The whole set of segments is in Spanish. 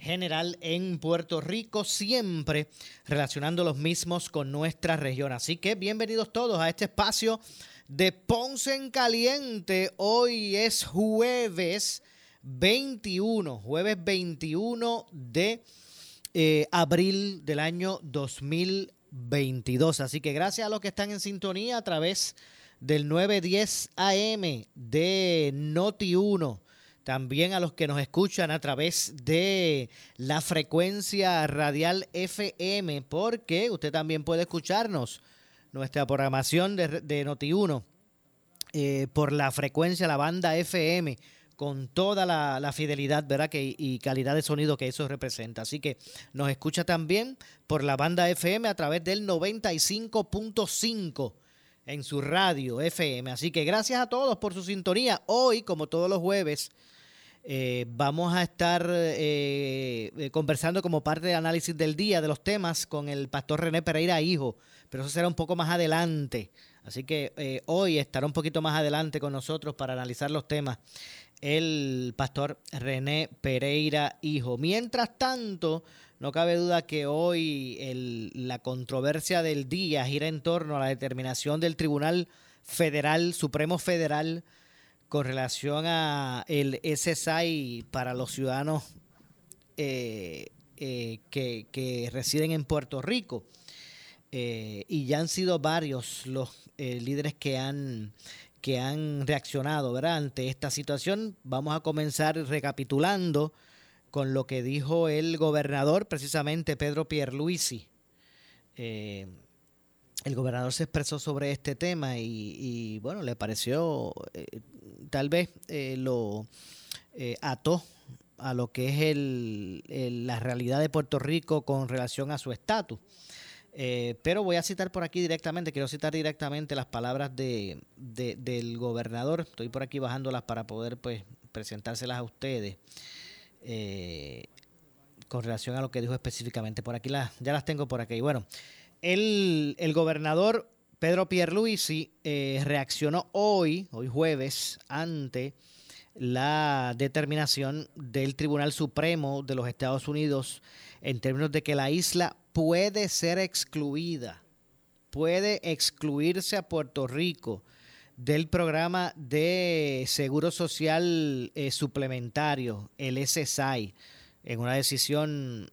general en Puerto Rico, siempre relacionando los mismos con nuestra región. Así que bienvenidos todos a este espacio de Ponce en Caliente. Hoy es jueves 21, jueves 21 de eh, abril del año 2022. Así que gracias a los que están en sintonía a través del 910 AM de Noti 1 también a los que nos escuchan a través de la frecuencia radial FM, porque usted también puede escucharnos, nuestra programación de, de Noti1, eh, por la frecuencia, la banda FM, con toda la, fidelidad ¿verdad? Que, y calidad de sonido que eso representa. Así que nos escucha también por la banda FM a través del 95.5 en su radio FM. Así que gracias a todos por su sintonía. Hoy, como todos los jueves, eh, vamos a estar eh, eh, conversando como parte del análisis del día de los temas con el pastor René Pereira Hijo, pero eso será un poco más adelante. Así que hoy estará un poquito más adelante con nosotros para analizar los temas el pastor René Pereira Hijo. Mientras tanto, no cabe duda que hoy la controversia del día gira en torno a la determinación del Tribunal Federal, Supremo Federal, con relación a el SSI para los ciudadanos eh, eh, que, residen en Puerto Rico. Eh, y ya han sido varios los líderes que han, que han reaccionado ante esta situación. Vamos a comenzar recapitulando con lo que dijo el gobernador, precisamente Pedro Pierluisi. El gobernador se expresó sobre este tema y, bueno, le pareció, tal vez eh, lo eh, ató a lo que es el, la realidad de Puerto Rico con relación a su estatus. pero voy a citar por aquí directamente, quiero citar directamente las palabras de, del gobernador. Estoy por aquí bajándolas para poder pues presentárselas a ustedes con relación a lo que dijo específicamente. Por aquí las, ya las tengo por aquí. Bueno, el, el gobernador Pedro Pierluisi eh, reaccionó hoy, hoy jueves, ante la determinación del Tribunal Supremo de los Estados Unidos en términos de que la isla puede ser excluida, puede excluirse a Puerto Rico del programa de seguro social eh, suplementario, el SSI, en una decisión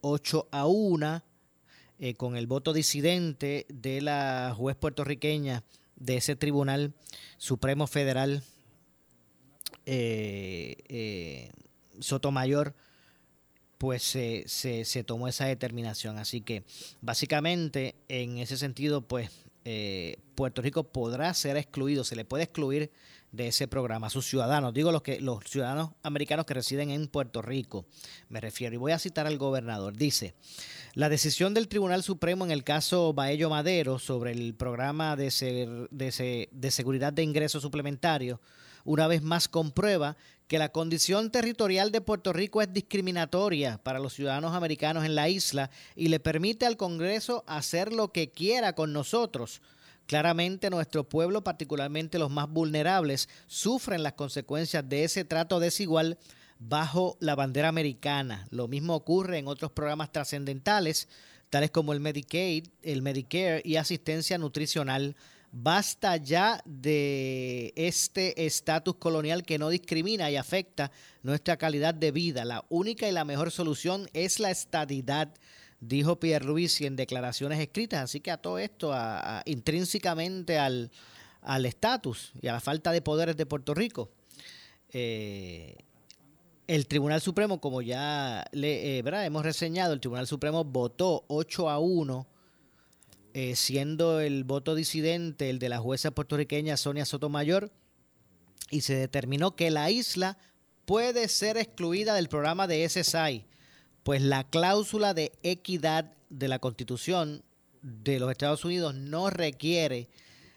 8 eh, a 1 eh, con el voto disidente de la juez puertorriqueña de ese Tribunal Supremo Federal, eh, eh, Sotomayor, pues se, se, tomó esa determinación. Así que básicamente en ese sentido, pues Puerto Rico podrá ser excluido, se le puede excluir de ese programa, sus ciudadanos, digo los que los ciudadanos americanos que residen en Puerto Rico, me refiero, y voy a citar al gobernador, dice, la decisión del Tribunal Supremo en el caso Baello Madero sobre el programa de, de, de seguridad de ingresos suplementarios, una vez más comprueba que la condición territorial de Puerto Rico es discriminatoria para los ciudadanos americanos en la isla y le permite al Congreso hacer lo que quiera con nosotros Claramente nuestro pueblo, particularmente los más vulnerables, sufren las consecuencias de ese trato desigual bajo la bandera americana. Lo mismo ocurre en otros programas trascendentales, tales como el Medicaid, el Medicare y asistencia nutricional. Basta ya de este estatus colonial que no discrimina y afecta nuestra calidad de vida. La única y la mejor solución es la estadidad dijo Pierre Luis en declaraciones escritas. Así que a todo esto, intrínsecamente al estatus y a la falta de poderes de Puerto Rico, eh, el Tribunal Supremo, como ya le, eh, hemos reseñado, el Tribunal Supremo votó 8 a 1, eh, siendo el voto disidente el de la jueza puertorriqueña Sonia Sotomayor, y se determinó que la isla puede ser excluida del programa de SSI, pues la cláusula de equidad de la Constitución de los Estados Unidos no requiere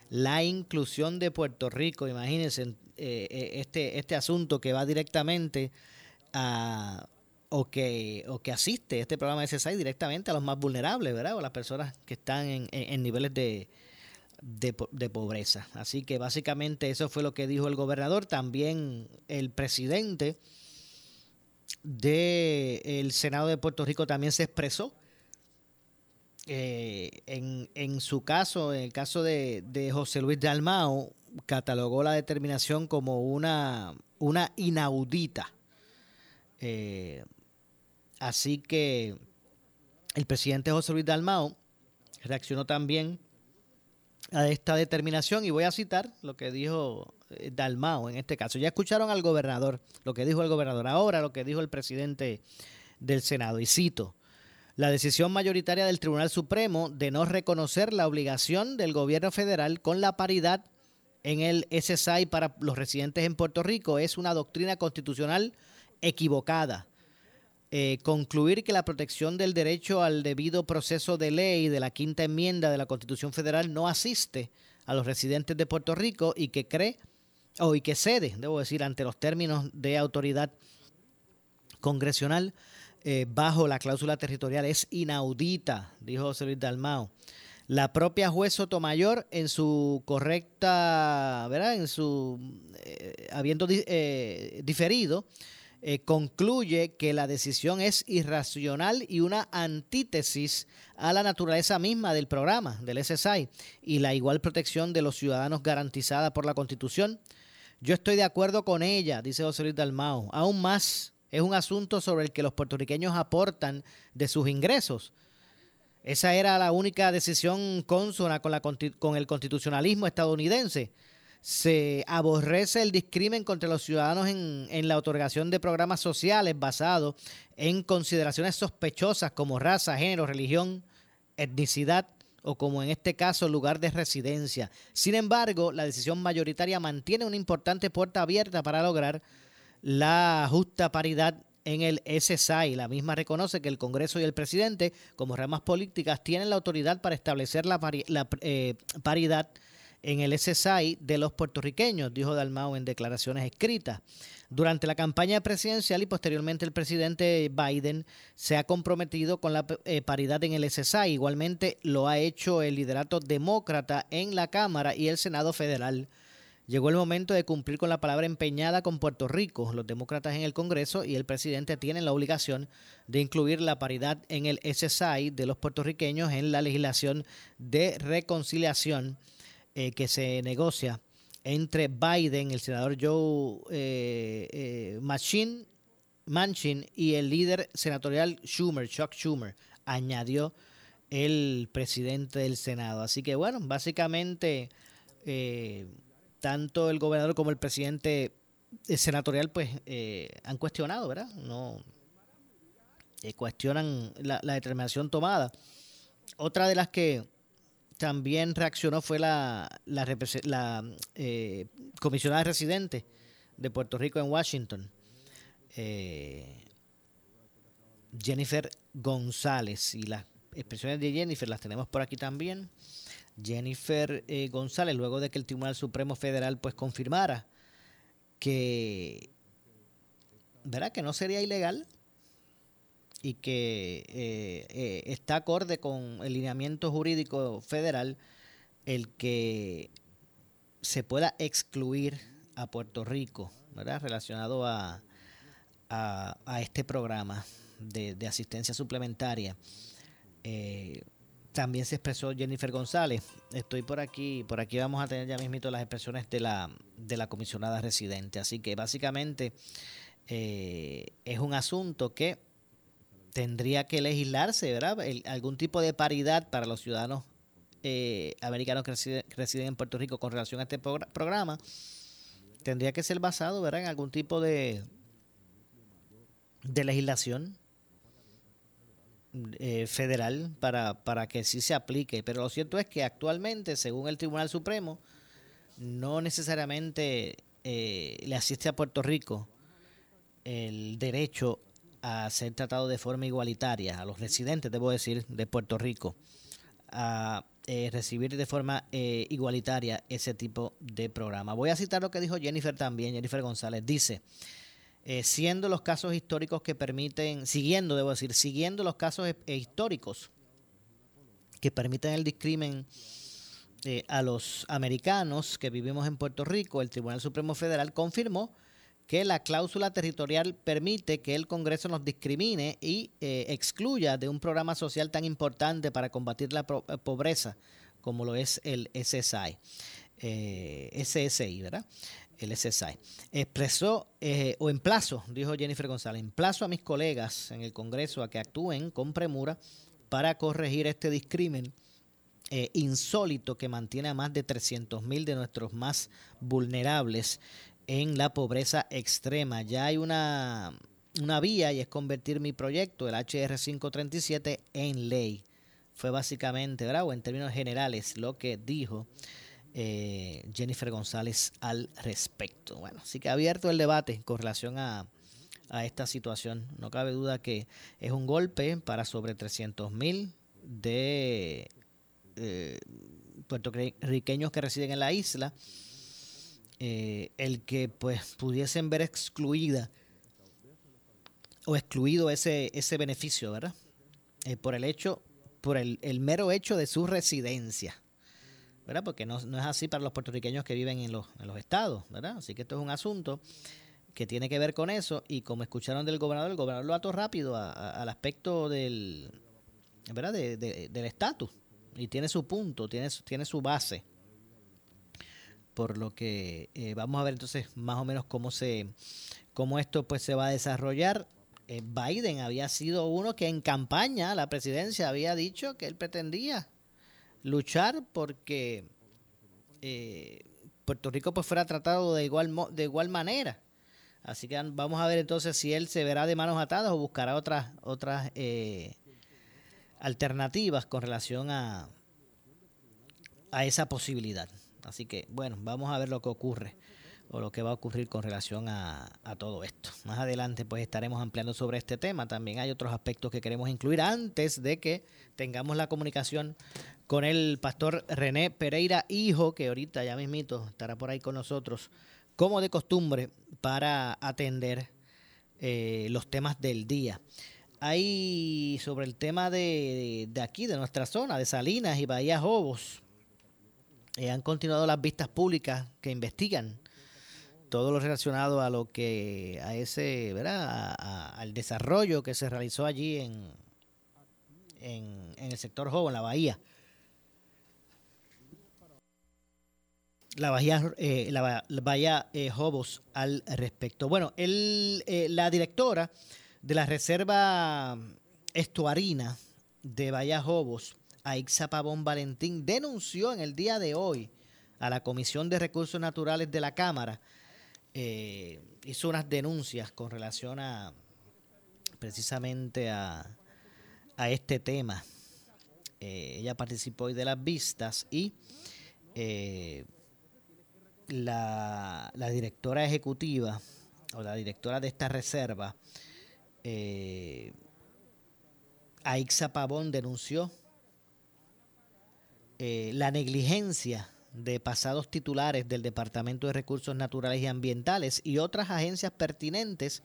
la inclusión de Puerto Rico, imagínense este, este asunto que va directamente o, que, o que asiste este programa de SSI directamente a los más vulnerables, ¿verdad? O a las personas que están en, niveles de, de, pobreza. Así que básicamente eso fue lo que dijo el gobernador. También el presidente del Senado de Puerto Rico también se expresó. Eh, en, en, su caso, en el caso de, de José Luis Dalmao, catalogó la determinación como una, una inaudita eh, así que el presidente José Luis Dalmao reaccionó también a esta determinación y voy a citar lo que dijo Dalmao en este caso. Ya escucharon al gobernador, lo que dijo el gobernador, ahora lo que dijo el presidente del Senado y cito. La decisión mayoritaria del Tribunal Supremo de no reconocer la obligación del gobierno federal con la paridad en el SSI para los residentes en Puerto Rico es una doctrina constitucional equivocada. Eh, concluir que la protección del derecho al debido proceso de ley de la quinta enmienda de la Constitución Federal no asiste a los residentes de Puerto Rico y que cree o y que cede, debo decir, ante los términos de autoridad congresional eh, bajo la cláusula territorial es inaudita, dijo José Luis Dalmao. La propia juez Sotomayor, en su correcta, ¿verdad? En su, eh, habiendo diferido, eh, concluye que la decisión es irracional y una antítesis a la naturaleza misma del programa, del SSI, y la igual protección de los ciudadanos garantizada por la Constitución. Yo estoy de acuerdo con ella, dice José Luis Dalmao. Aún más, es un asunto sobre el que los puertorriqueños aportan de sus ingresos. Esa era la única decisión consona con, la, con el constitucionalismo estadounidense se aborrece el discrimen contra los ciudadanos en, en, la otorgación de programas sociales basados en consideraciones sospechosas como raza, género, religión, etnicidad o como en este caso lugar de residencia. Sin embargo, la decisión mayoritaria mantiene una importante puerta abierta para lograr la justa paridad en el SSI. La misma reconoce que el Congreso y el presidente, como ramas políticas, tienen la autoridad para establecer la, la eh, paridad en el SSI de los puertorriqueños, dijo Dalmau en declaraciones escritas. Durante la campaña presidencial y posteriormente el presidente Biden se ha comprometido con la eh, paridad en el SSI. Igualmente lo ha hecho el liderato demócrata en la Cámara y el Senado federal. Llegó el momento de cumplir con la palabra empeñada con Puerto Rico. Los demócratas en el Congreso y el presidente tienen la obligación de incluir la paridad en el SSI de los puertorriqueños en la legislación de reconciliación eh, que se negocia entre Biden, el senador Joe eh, eh Manchin y el líder senatorial Schumer, Chuck Schumer, añadió el presidente del Senado. Así que bueno, básicamente eh, tanto el gobernador como el presidente senatorial pues han cuestionado, ¿verdad? No cuestionan la determinación tomada. Otra de las que también reaccionó fue la, eh, comisionada residente de Puerto Rico en Washington, eh, Jennifer González. Y las expresiones de Jennifer las tenemos por aquí también. Jennifer eh, González, luego de que el Tribunal Supremo Federal pues confirmara que, ¿verdad? que no sería ilegal y que eh, eh, está acorde con el lineamiento jurídico federal el que se pueda excluir a Puerto Rico, ¿verdad? Relacionado a, a, este programa de, asistencia suplementaria. Eh, también se expresó Jennifer González. Estoy por aquí, por aquí vamos a tener ya mismito las expresiones de la, de la comisionada residente. Así que básicamente es un asunto que tendría que legislarse, ¿verdad? algún tipo de paridad para los ciudadanos eh, americanos que residen, en Puerto Rico con relación a este programa. Tendría que ser basado, ¿verdad? En algún tipo de, de legislación eh, federal para, para que sí se aplique. Pero lo cierto es que actualmente, según el Tribunal Supremo, no necesariamente eh, le asiste a Puerto Rico el derecho a ser tratado de forma igualitaria, a los residentes, debo decir, de Puerto Rico, a eh, recibir de forma igualitaria ese tipo de programa. Voy a citar lo que dijo Jennifer también, Jennifer González. Dice, eh, siendo los casos históricos que permiten, siguiendo, debo decir, siguiendo los casos eh, históricos que permiten el discrimen eh, a los americanos que vivimos en Puerto Rico, el Tribunal Supremo Federal confirmó que la cláusula territorial permite que el Congreso nos discrimine y excluya de un programa social tan importante para combatir la pobreza como lo es el SSI. SSI, ¿verdad? el SSI. Expresó, eh, o emplazo, dijo Jennifer González, emplazo a mis colegas en el Congreso a que actúen con premura para corregir este discrimen eh, insólito que mantiene a más de 300 mil de nuestros más vulnerables en la pobreza extrema. Ya hay una, una vía y es convertir mi proyecto, el HR 537, en ley. Fue básicamente, ¿verdad? O en términos generales, lo que dijo eh, Jennifer González al respecto. Bueno, sí que abierto el debate con relación a, esta situación. No cabe duda que es un golpe para sobre 300 mil de eh, puertorriqueños que residen en la isla. Eh, el que pues pudiesen ver excluida o excluido ese, ese beneficio, ¿verdad? por el hecho, por el, el mero hecho de su residencia. ¿verdad? Porque no, es así para los puertorriqueños que viven en los, en los estados, ¿verdad? Así que esto es un asunto que tiene que ver con eso y como escucharon del gobernador, el gobernador lo ató rápido al aspecto del, ¿verdad? del estatus y tiene su punto, tiene, tiene su base. Por lo que eh, vamos a ver entonces más o menos cómo se cómo esto pues se va a desarrollar. Eh, Biden había sido uno que en campaña la presidencia había dicho que él pretendía luchar porque eh, Puerto Rico pues fuera tratado de igual, de igual manera. Así que vamos a ver entonces si él se verá de manos atadas o buscará otras, otras eh, alternativas con relación a, a esa posibilidad. Así que bueno, vamos a ver lo que ocurre o lo que va a ocurrir con relación a, todo esto. Más adelante pues estaremos ampliando sobre este tema. También hay otros aspectos que queremos incluir antes de que tengamos la comunicación con el pastor René Pereira, hijo, que ahorita ya mismito estará por ahí con nosotros, como de costumbre, para atender eh, los temas del día. Hay sobre el tema de, de, aquí, de nuestra zona, de Salinas y Bahía Jobos, eh, han continuado las vistas públicas que investigan todo lo relacionado a lo que a ese, ¿verdad? al desarrollo que se realizó allí en, en, el sector Jobo, en la bahía. La bahía, eh, la, bahía eh, Jobos al respecto. Bueno, el, eh, la directora de la Reserva Estuarina de Bahía Jobos, Aixa Pavón Valentín, denunció en el día de hoy a la Comisión de Recursos Naturales de la Cámara eh, hizo unas denuncias con relación a precisamente a, este tema. Eh, ella participó hoy de las vistas y eh, la, directora ejecutiva o la directora de esta reserva, Aixa Pavón, denunció la negligencia de pasados titulares del Departamento de Recursos Naturales y Ambientales y otras agencias pertinentes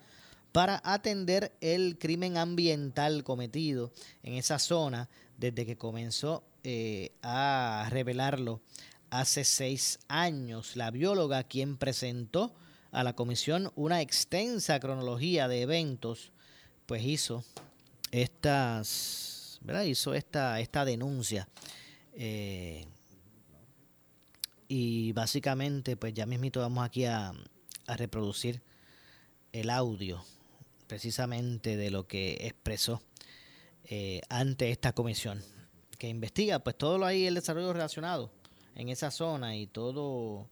para atender el crimen ambiental cometido en esa zona desde que comenzó eh, a revelarlo hace seis años. La bióloga quien presentó a la comisión una extensa cronología de eventos, pues hizo estas. Hizo esta, esta denuncia. Eh, y básicamente, pues ya mismito vamos aquí a, reproducir el audio precisamente de lo que expresó eh, ante esta comisión que investiga pues todo lo ahí el desarrollo relacionado en esa zona y todo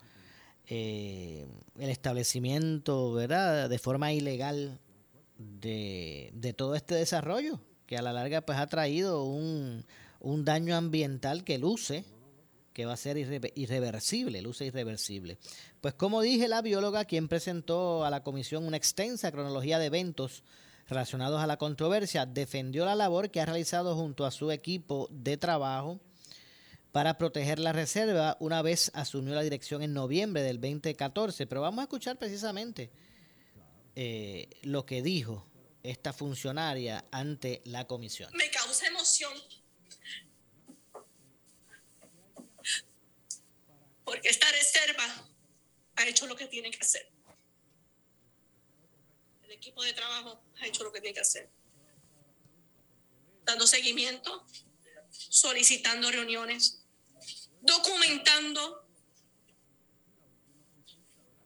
eh, el establecimiento, ¿verdad? De forma ilegal de, de, todo este desarrollo, que a la larga pues ha traído un, un daño ambiental que luce, que va a ser irreversible, luce irreversible. Pues como dije, la bióloga, quien presentó a la comisión una extensa cronología de eventos relacionados a la controversia, defendió la labor que ha realizado junto a su equipo de trabajo para proteger la reserva una vez asumió la dirección en noviembre del 2014. Pero vamos a escuchar precisamente eh, lo que dijo esta funcionaria ante la comisión. Me causa emoción porque esta reserva ha hecho lo que tiene que hacer. El equipo de trabajo ha hecho lo que tiene que hacer. Dando seguimiento, solicitando reuniones, documentando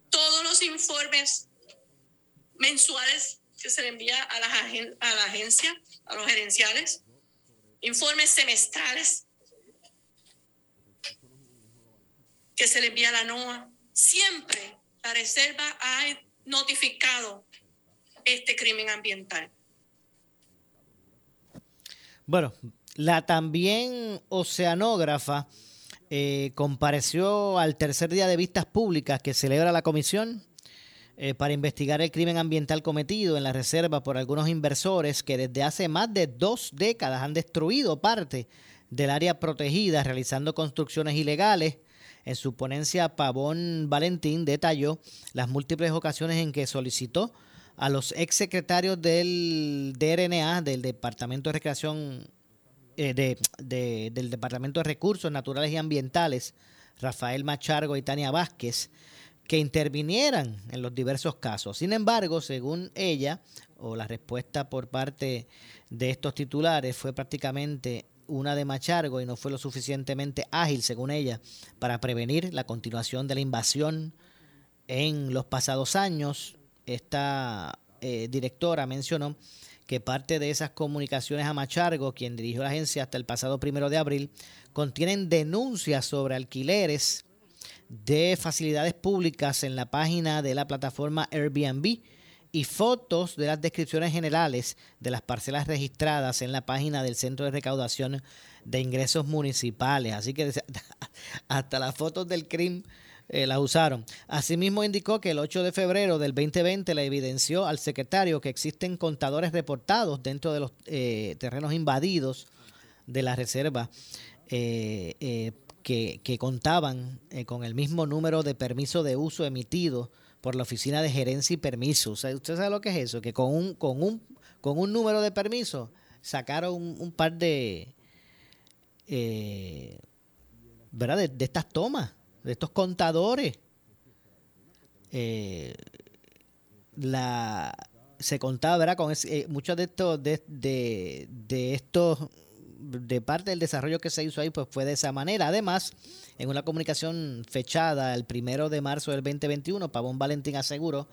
todos los informes mensuales que se le envía a la, a la agencia, a los gerenciales, informes semestrales que se le envía a la NOAA. Siempre la Reserva ha notificado este crimen ambiental. Bueno, la también oceanógrafa eh, compareció al tercer día de vistas públicas que celebra la comisión eh, para investigar el crimen ambiental cometido en la reserva por algunos inversores que desde hace más de dos décadas han destruido parte del área protegida realizando construcciones ilegales. En su ponencia, Pavón Valentín detalló las múltiples ocasiones en que solicitó a los exsecretarios del DRNA, del Departamento de Recreación, eh, de, del Departamento de Recursos Naturales y Ambientales, Rafael Machargo y Tania Vázquez, que intervinieran en los diversos casos. Sin embargo, según ella, o la respuesta por parte de estos titulares fue prácticamente una de Machargo y no fue lo suficientemente ágil, según ella, para prevenir la continuación de la invasión en los pasados años. Esta eh, directora mencionó que parte de esas comunicaciones a Machargo, quien dirigió la agencia hasta el pasado primero de abril, contienen denuncias sobre alquileres de facilidades públicas en la página de la plataforma Airbnb y fotos de las descripciones generales de las parcelas registradas en la página del Centro de Recaudación de Ingresos Municipales. Así que hasta las fotos del crimen eh, la usaron. Asimismo indicó que el 8 de febrero del 2020 le evidenció al secretario que existen contadores reportados dentro de los eh, terrenos invadidos de la reserva eh, que, que, contaban con el mismo número de permiso de uso emitido por la Oficina de Gerencia y Permisos. ¿Usted sabe lo que es eso? Que con un, con un, con un número de permisos sacaron un, par de, ¿verdad? de estas tomas de estos contadores. Eh, la se contaba, ¿verdad? Con eh, muchos de estos, de, de, estos, de parte del desarrollo que se hizo ahí, pues fue de esa manera. Además, en una comunicación fechada el primero de marzo del 2021, Pavón Valentín aseguró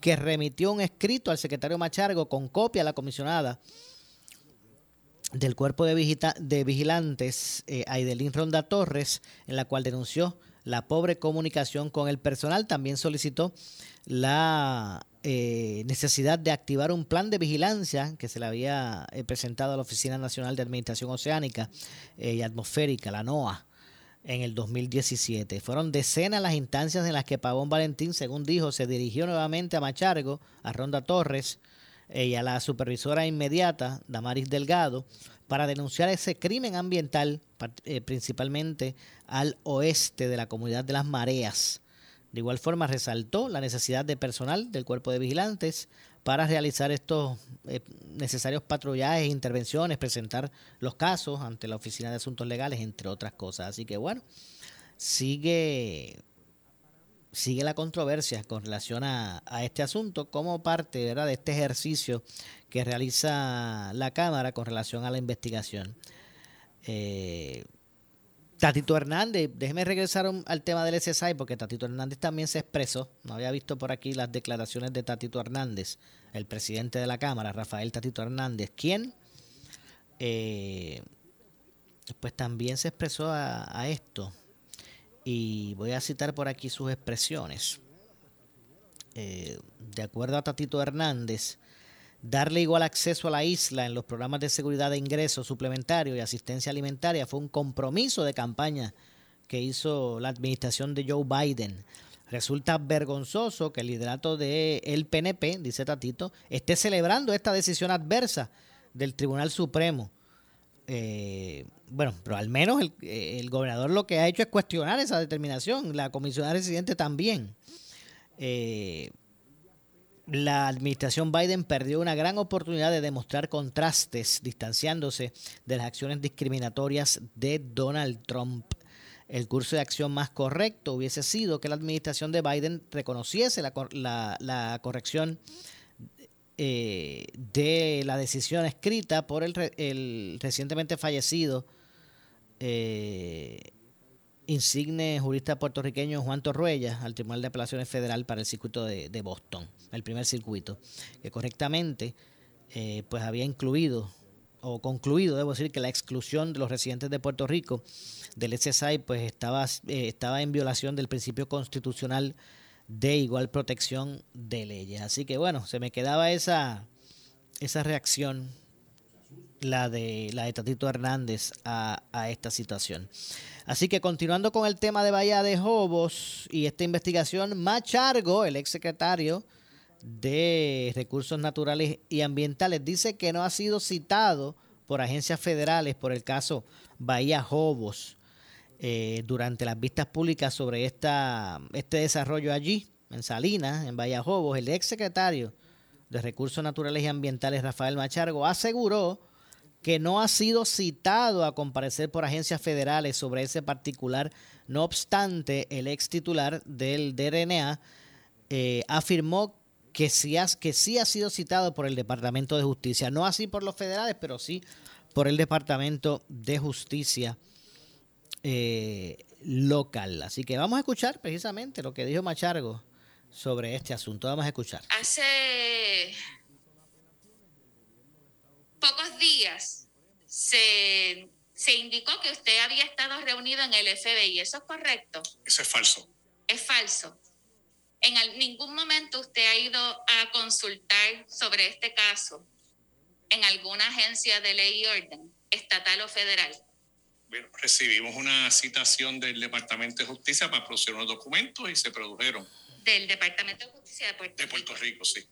que remitió un escrito al secretario Machargo con copia a la comisionada del cuerpo de, de vigilantes, eh, Aidelín Ronda Torres, en la cual denunció la pobre comunicación con el personal. También solicitó la eh, necesidad de activar un plan de vigilancia que se le había eh, presentado a la Oficina Nacional de Administración Oceánica eh, y Atmosférica, la NOAA, en el 2017. Fueron decenas las instancias en las que Pavón Valentín, según dijo, se dirigió nuevamente a Machargo, a Ronda Torres y a la supervisora inmediata, Damaris Delgado, para denunciar ese crimen ambiental, eh, principalmente al oeste de la comunidad de las mareas. De igual forma, resaltó la necesidad de personal del cuerpo de vigilantes para realizar estos eh, necesarios patrullajes, intervenciones, presentar los casos ante la Oficina de Asuntos Legales, entre otras cosas. Así que bueno, sigue sigue la controversia con relación a, este asunto como parte de este ejercicio que realiza la Cámara con relación a la investigación. Eh, Tatito Hernández, déjeme regresar al tema del SSI porque Tatito Hernández también se expresó. No había visto por aquí las declaraciones de Tatito Hernández, el presidente de la Cámara, Rafael Tatito Hernández, quien eh, pues también se expresó a, esto. Y voy a citar por aquí sus expresiones. Eh, de acuerdo a Tatito Hernández, darle igual acceso a la isla en los programas de seguridad de ingresos suplementarios y asistencia alimentaria fue un compromiso de campaña que hizo la administración de Joe Biden. Resulta vergonzoso que el liderato del PNP, dice Tatito, esté celebrando esta decisión adversa del Tribunal Supremo. Eh, bueno, pero al menos el, gobernador lo que ha hecho es cuestionar esa determinación, la comisionada residente también. Eh, la administración Biden perdió una gran oportunidad de demostrar contrastes, distanciándose de las acciones discriminatorias de Donald Trump. El curso de acción más correcto hubiese sido que la administración de Biden reconociese la, corrección eh, de la decisión escrita por el, recientemente fallecido eh, insigne jurista puertorriqueño Juan Torruella al Tribunal de Apelaciones Federal para el circuito de, Boston, el primer circuito, que correctamente eh, pues había incluido o concluido, debo decir, que la exclusión de los residentes de Puerto Rico del SSI pues estaba, eh, estaba en violación del principio constitucional de igual protección de leyes. Así que bueno, se me quedaba esa, esa reacción, la de, la de Tatito Hernández a, esta situación. Así que continuando con el tema de Bahía de Jobos y esta investigación, Machargo, el exsecretario de Recursos Naturales y Ambientales, dice que no ha sido citado por agencias federales por el caso Bahía Jobos eh, durante las vistas públicas sobre esta, este desarrollo allí, en Salinas, en Bahía Jobos. El exsecretario de Recursos Naturales y Ambientales, Rafael Machargo, aseguró que no ha sido citado a comparecer por agencias federales sobre ese particular. No obstante, el ex titular del DRNA eh, afirmó que sí, ha, que sí ha sido citado por el Departamento de Justicia. No así por los federales, pero sí por el Departamento de Justicia eh, local. Así que vamos a escuchar precisamente lo que dijo Machargo sobre este asunto. Vamos a escuchar. Hace pocos días se, indicó que usted había estado reunido en el FBI. ¿Eso es correcto? Eso es falso. Es falso. En ningún momento usted ha ido a consultar sobre este caso en alguna agencia de ley y orden, estatal o federal. Bueno, recibimos una citación del Departamento de Justicia para producir unos documentos y se produjeron. Del Departamento de Justicia de Puerto Rico. De Puerto Rico, sí.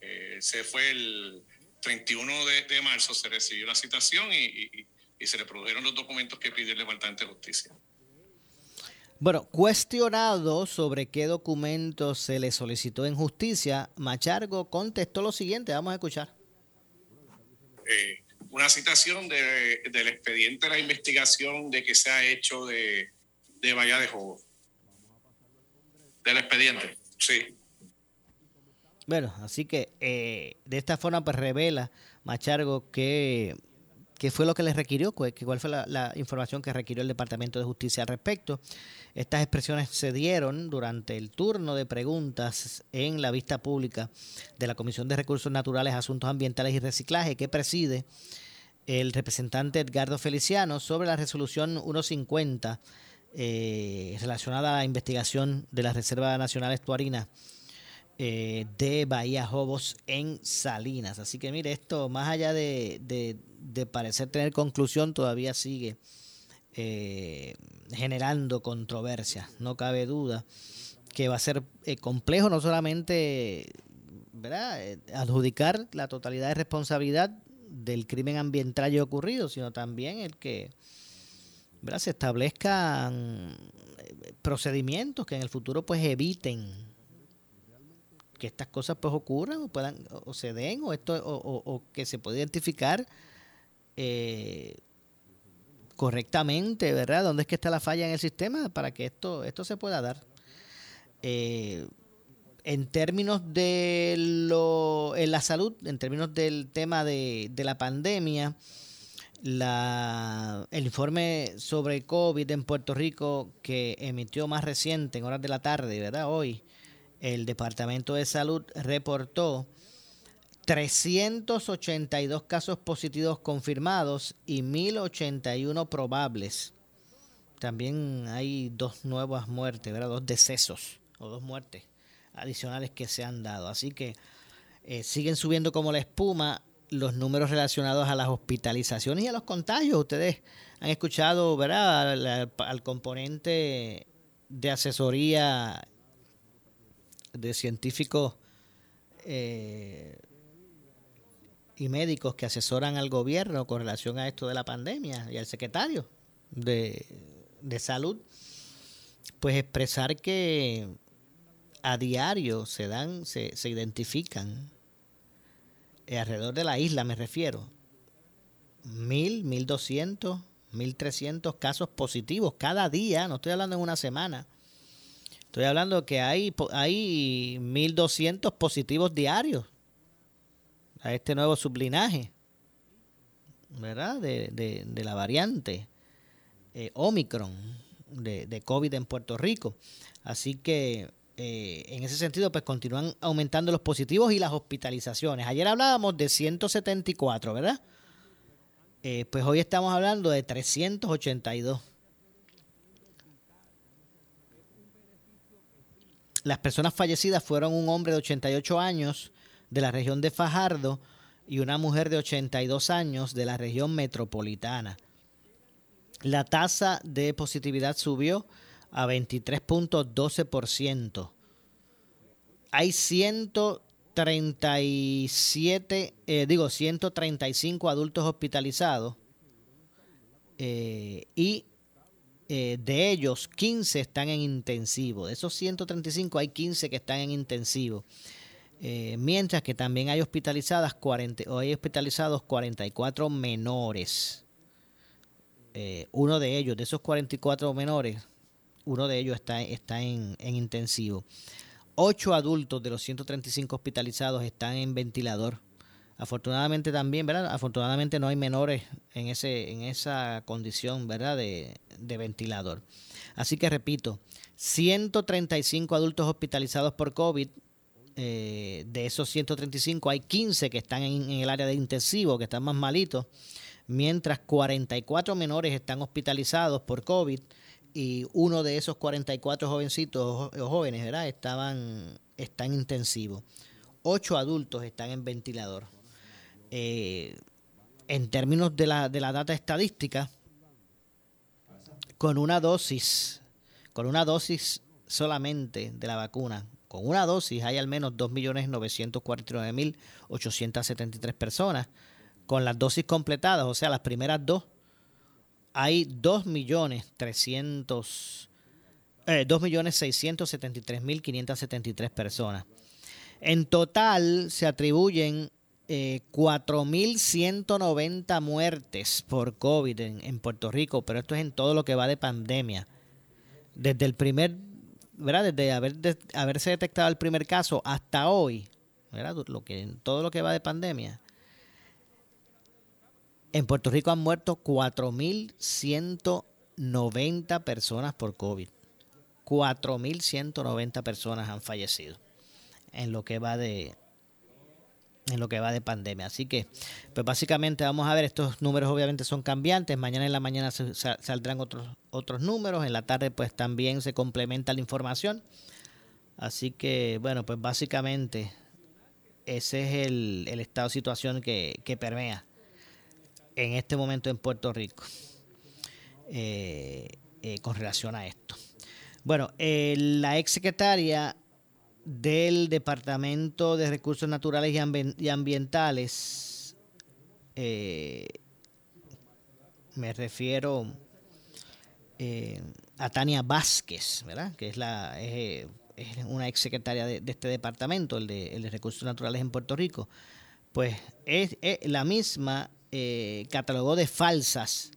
Eh, se fue el, 31 de, marzo se recibió la citación y, se le produjeron los documentos que pide el Departamento de Justicia. Bueno, cuestionado sobre qué documentos se le solicitó en justicia, Machargo contestó lo siguiente, vamos a escuchar. Eh, una citación del expediente de la investigación de que se ha hecho de, de Bahía de Jobo. Del expediente, sí. Bueno, así que eh, de esta forma pues revela Machargo que, fue lo que le requirió, que cuál fue la, información que requirió el Departamento de Justicia al respecto. Estas expresiones se dieron durante el turno de preguntas en la vista pública de la Comisión de Recursos Naturales, Asuntos Ambientales y Reciclaje que preside el representante Edgardo Feliciano sobre la resolución 150 eh, relacionada a la investigación de la Reserva Nacional Estuarina eh, de Bahía Jobos en Salinas. Así que mire, esto más allá de, de, parecer tener conclusión, todavía sigue eh, generando controversia. No cabe duda que va a ser eh, complejo no solamente ¿verdad? adjudicar la totalidad de responsabilidad del crimen ambiental ocurrido, sino también el que se establezcan procedimientos que en el futuro pues eviten que estas cosas pues ocurran o puedan o se den o esto o, que se pueda identificar eh, correctamente, ¿verdad? ¿Dónde es que está la falla en el sistema para que esto esto se pueda dar? Eh, en términos de lo, en la salud, en términos del tema de, de la pandemia, la, el informe sobre COVID en Puerto Rico que emitió más reciente en horas de la tarde, ¿verdad? Hoy, el Departamento de Salud reportó 382 casos positivos confirmados y 1081 probables. También hay dos nuevas muertes, ¿verdad? Dos decesos o dos muertes adicionales que se han dado. Así que eh, siguen subiendo como la espuma los números relacionados a las hospitalizaciones y a los contagios. Ustedes han escuchado, ¿verdad? Al, componente de asesoría de científicos eh, y médicos que asesoran al gobierno con relación a esto de la pandemia y al secretario de, de salud, pues expresar que a diario se dan, se, se identifican eh, alrededor de la isla, me refiero, mil, mil doscientos, mil trescientos casos positivos cada día, no estoy hablando en una semana. Estoy hablando que hay, hay 1200 positivos diarios a este nuevo sublinaje, ¿verdad? De, de, la variante eh, Omicron de, de COVID en Puerto Rico. Así que eh, en ese sentido, pues continúan aumentando los positivos y las hospitalizaciones. Ayer hablábamos de 174, ¿verdad? Eh, pues hoy estamos hablando de 382. Las personas fallecidas fueron un hombre de 88 años de la región de Fajardo y una mujer de 82 años de la región metropolitana. La tasa de positividad subió a 23.12%. Hay 137, eh, digo, 135 adultos hospitalizados eh, y eh, de ellos 15 están en intensivo. De esos 135 hay 15 que están en intensivo. mientras que también hay hospitalizadas 40, o hay hospitalizados 44 menores. uno de ellos, de esos 44 menores, uno de ellos está, está en, intensivo. Ocho adultos de los 135 hospitalizados están en ventilador. Afortunadamente también, ¿verdad? Afortunadamente no hay menores en, ese, en esa condición, ¿verdad? De, ventilador. Así que repito, 135 adultos hospitalizados por COVID. Eh, de esos 135 hay 15 que están en, en el área de intensivo, que están más malitos, mientras 44 menores están hospitalizados por COVID y uno de esos 44 jovencitos o jóvenes, ¿verdad? Estaban, están intensivos. Ocho adultos están en ventilador. Eh, en términos de la, de la data estadística, con una dosis, con una dosis solamente de la vacuna, con una dosis hay al menos 2.949.873 personas. Con las dosis completadas, o sea, las primeras dos, hay 2 millones 300, eh, 2 millones 673 mil 573 personas. En total se atribuyen eh, 4.190 muertes por COVID en, Puerto Rico, pero esto es en todo lo que va de pandemia. Desde el primer, ¿verdad? Desde haber, haberse detectado el primer caso hasta hoy, ¿verdad? Lo que, todo lo que va de pandemia, en Puerto Rico han muerto 4.190 personas por COVID. 4.190 personas han fallecido en lo que va de en lo que va de pandemia. Así que, pues básicamente vamos a ver, estos números obviamente son cambiantes. Mañana en la mañana saldrán otros, otros números. En la tarde pues también se complementa la información. Así que, bueno, pues básicamente ese es el, estado de situación que, que permea en este momento en Puerto Rico eh, eh, con relación a esto. Bueno, eh, la ex secretaria del Departamento de Recursos Naturales y, Ambientales, me refiero a Tania Vázquez, ¿verdad? Que es la es, una ex secretaria de, este departamento, el de, de Recursos Naturales en Puerto Rico. Pues es la misma eh, catalogó de falsas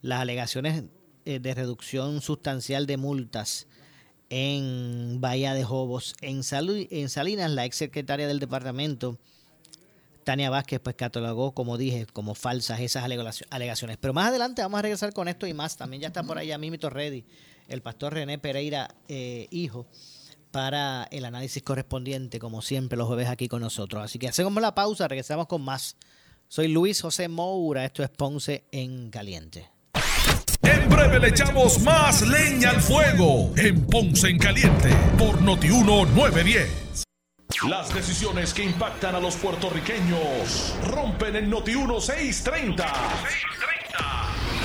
las alegaciones eh, de reducción sustancial de multas en Bahía de Jobos. En, en Salinas, la ex secretaria del departamento, Tania Vázquez, pues catalogó, como dije, como falsas esas alegaciones. Pero más adelante vamos a regresar con esto y más. También ya está por ahí a Mimito Ready, el pastor René Pereira, eh, hijo, para el análisis correspondiente, como siempre, los jueves aquí con nosotros. Así que hacemos la pausa, regresamos con más. Soy Luis José Moura, esto es Ponce en Caliente. En breve le echamos más leña al fuego en Ponce en Caliente por Notiuno 910. Las decisiones que impactan a los puertorriqueños rompen en Notiuno 630. 630.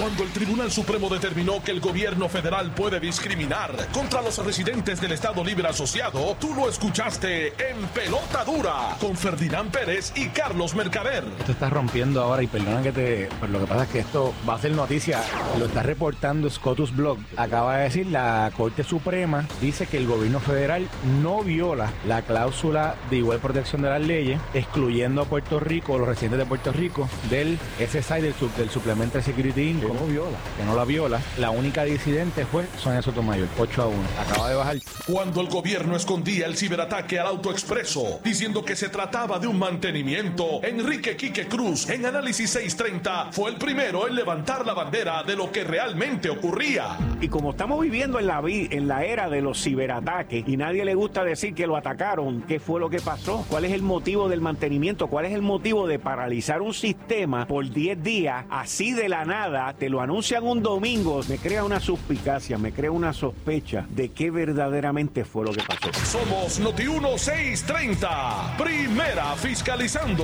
Cuando el Tribunal Supremo determinó que el gobierno federal puede discriminar contra los residentes del Estado Libre Asociado, tú lo escuchaste en Pelota Dura con Ferdinand Pérez y Carlos Mercader. Esto está rompiendo ahora y perdona que te... Pero lo que pasa es que esto va a ser noticia. Lo está reportando Scotus Blog. Acaba de decir la Corte Suprema dice que el gobierno federal no viola la cláusula de igual protección de las leyes, excluyendo a Puerto Rico, los residentes de Puerto Rico, del SSI, del, del Supplementary Security que no viola, que no la viola. La única disidente fue Sonia Sotomayor, 8 a 1. Acaba de bajar. Cuando el gobierno escondía el ciberataque al autoexpreso, diciendo que se trataba de un mantenimiento, Enrique Quique Cruz, en Análisis 630, fue el primero en levantar la bandera de lo que realmente ocurría. Y como estamos viviendo en la, en la era de los ciberataques y nadie le gusta decir que lo atacaron, ¿qué fue lo que pasó? ¿Cuál es el motivo del mantenimiento? ¿Cuál es el motivo de paralizar un sistema por 10 días así de la nada? Te lo anuncian un domingo, me crea una suspicacia, me crea una sospecha de qué verdaderamente fue lo que pasó. Somos Noti 1630, primera fiscalizando.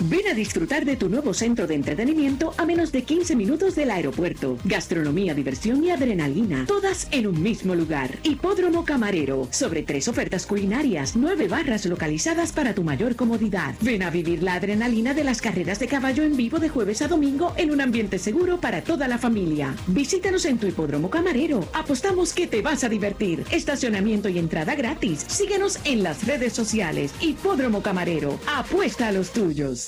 Ven a disfrutar de tu nuevo centro de entretenimiento a menos de 15 minutos del aeropuerto. Gastronomía, diversión y adrenalina, todas en un mismo lugar. Hipódromo Camarero, sobre tres ofertas culinarias, nueve barras localizadas para tu mayor comodidad. Ven a vivir la adrenalina de las carreras de caballo en vivo de jueves a domingo en un ambiente seguro para toda la familia. Visítanos en tu Hipódromo Camarero. Apostamos que te vas a divertir. Estacionamiento y entrada gratis. Síguenos en las redes sociales. Hipódromo Camarero. Apuesta a los tuyos.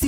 Si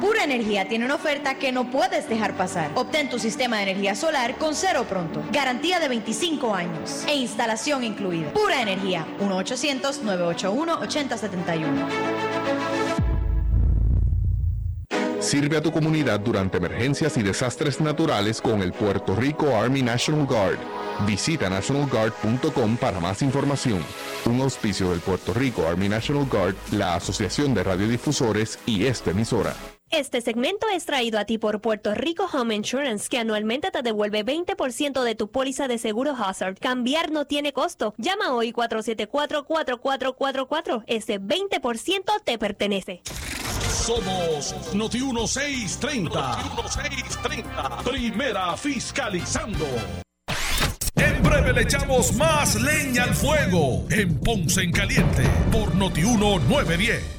Pura Energía tiene una oferta que no puedes dejar pasar. Obtén tu sistema de energía solar con cero pronto. Garantía de 25 años e instalación incluida. Pura Energía, 1-800-981-8071. Sirve a tu comunidad durante emergencias y desastres naturales con el Puerto Rico Army National Guard. Visita nationalguard.com para más información. Un auspicio del Puerto Rico Army National Guard, la Asociación de Radiodifusores y esta emisora. Este segmento es traído a ti por Puerto Rico Home Insurance, que anualmente te devuelve 20% de tu póliza de seguro Hazard. Cambiar no tiene costo. Llama hoy 474-4444. Ese 20% te pertenece. Somos Noti 1630. Noti 1630. Primera fiscalizando. En breve le echamos más leña al fuego en Ponce en Caliente por Noti 1910